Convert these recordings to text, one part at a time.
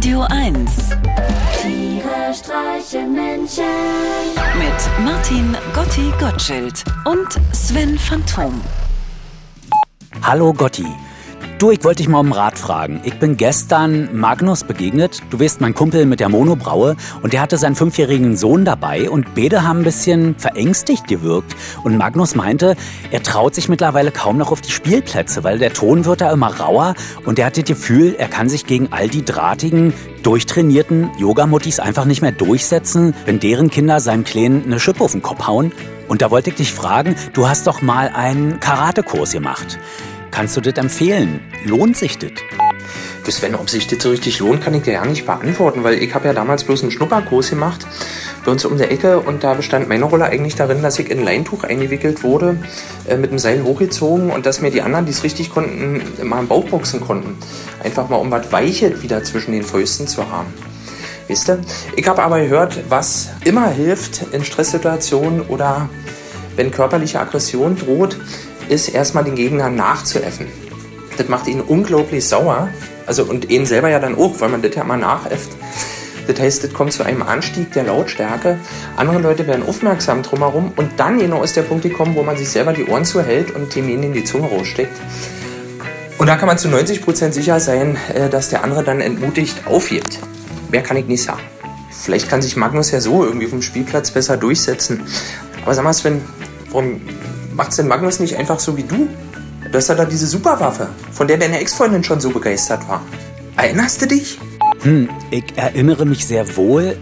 Radio 1 Tiere streichen Menschen. mit Martin Gotti Gottschild und Sven Phantom. Hallo Gotti. Du, ich wollte dich mal um Rat fragen. Ich bin gestern Magnus begegnet. Du weißt, mein Kumpel mit der Monobraue. Und der hatte seinen fünfjährigen Sohn dabei. Und beide haben ein bisschen verängstigt gewirkt. Und Magnus meinte, er traut sich mittlerweile kaum noch auf die Spielplätze, weil der Ton wird da immer rauer. Und er hat das Gefühl, er kann sich gegen all die drahtigen, durchtrainierten Yogamuttis einfach nicht mehr durchsetzen, wenn deren Kinder seinem Kleinen eine Schippe auf den Kopf hauen. Und da wollte ich dich fragen, du hast doch mal einen Karatekurs gemacht. Kannst du das empfehlen? Lohnt sich das? Du Sven, ob sich das so richtig lohnt, kann ich dir ja nicht beantworten, weil ich habe ja damals bloß einen Schnupperkurs gemacht bei uns um der Ecke und da bestand meine Rolle eigentlich darin, dass ich in ein Leintuch eingewickelt wurde, äh, mit dem Seil hochgezogen und dass mir die anderen, die es richtig konnten, mal im Bauch boxen konnten. Einfach mal um was Weiches wieder zwischen den Fäusten zu haben. Weißt du? Ich habe aber gehört, was immer hilft in Stresssituationen oder wenn körperliche Aggression droht, ist erstmal den Gegner nachzuäffen. Das macht ihn unglaublich sauer. Also und ihn selber ja dann auch, weil man das ja mal nachäfft. Das heißt, es kommt zu einem Anstieg der Lautstärke. Andere Leute werden aufmerksam drumherum und dann genau ist der Punkt gekommen, wo man sich selber die Ohren zuhält und dem in die Zunge raussteckt. Und da kann man zu 90% sicher sein, äh, dass der andere dann entmutigt aufhebt. Mehr kann ich nicht sagen. Vielleicht kann sich Magnus ja so irgendwie vom Spielplatz besser durchsetzen. Aber sag mal, Sven, warum macht's denn Magnus nicht einfach so wie du? Du hast ja da diese Superwaffe, von der deine Ex-Freundin schon so begeistert war. Erinnerst du dich? Hm, ich erinnere mich sehr wohl.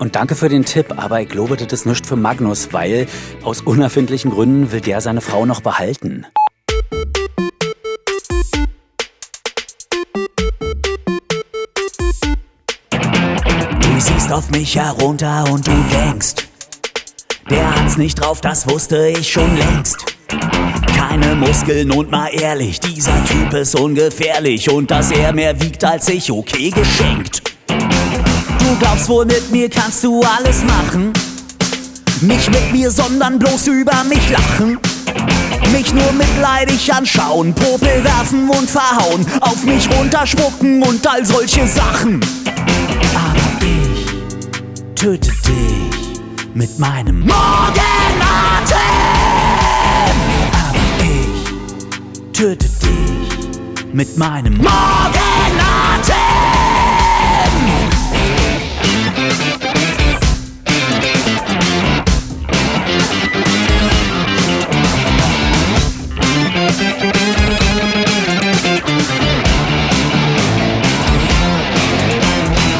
Und danke für den Tipp, aber ich glaube, das ist nicht für Magnus, weil aus unerfindlichen Gründen will der seine Frau noch behalten. Du siehst auf mich herunter und du denkst, der hat's nicht drauf, das wusste ich schon längst. Keine Muskeln und mal ehrlich, dieser Typ ist ungefährlich und dass er mehr wiegt als ich, okay geschenkt. Du glaubst wohl, mit mir kannst du alles machen. Nicht mit mir, sondern bloß über mich lachen. Mich nur mitleidig anschauen, Popel werfen und verhauen, auf mich runterspucken und all solche Sachen. Aber ich töte dich mit meinem Morgenatem. Aber ich töte dich mit meinem Morgenatem.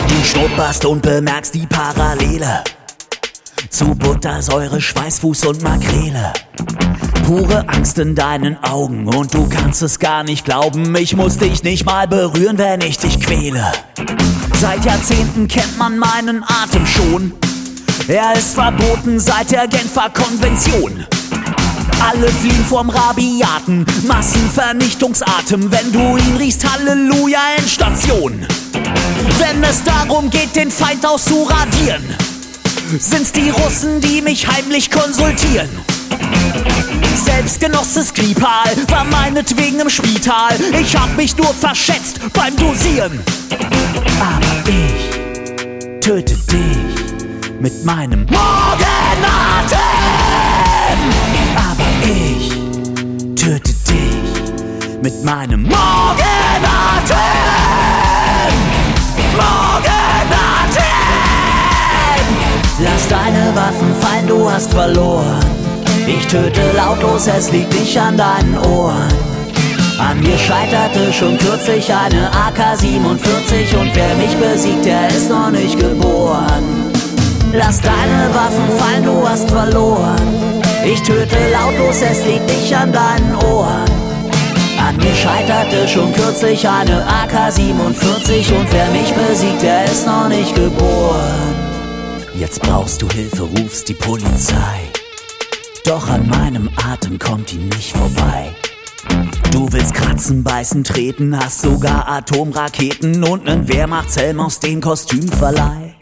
Du schnupperst und bemerkst die Parallele zu Buttersäure, Schweißfuß und Makrele. Pure Angst in deinen Augen und du kannst es gar nicht glauben. Ich muss dich nicht mal berühren, wenn ich dich quäle. Seit Jahrzehnten kennt man meinen Atem schon. Er ist verboten seit der Genfer Konvention. Alle fliehen vom rabiaten Massenvernichtungsatem. Wenn du ihn riechst, Halleluja, Endstation. Wenn es darum geht, den Feind auszuradieren, sind's die Russen, die mich heimlich konsultieren. Selbstgenosse Skripal war meinetwegen im Spital. Ich hab mich nur verschätzt beim Dosieren. Aber ich töte dich mit meinem Morgenatem. Aber ich töte dich mit meinem. Morgenatem. Lass deine Waffen fallen, du hast verloren. Ich töte lautlos, es liegt nicht an deinen Ohren. An mir scheiterte schon kürzlich eine AK-47 und wer mich besiegt, der ist noch nicht geboren. Lass deine Waffen fallen, du hast verloren. Ich töte lautlos, es liegt nicht an deinen Ohren. An mir scheiterte schon kürzlich eine AK-47 und wer mich besiegt, der ist noch nicht geboren. Jetzt brauchst du Hilfe, rufst die Polizei. Doch an meinem Atem kommt die nicht vorbei. Du willst kratzen, beißen, treten, hast sogar Atomraketen und nen Wehrmachtshelm aus dem Kostümverleih.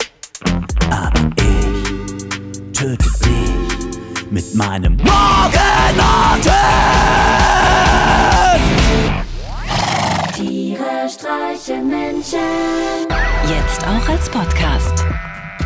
Aber ich töte dich mit meinem Morgenatem. Tiere streichen Menschen. Jetzt auch als Podcast.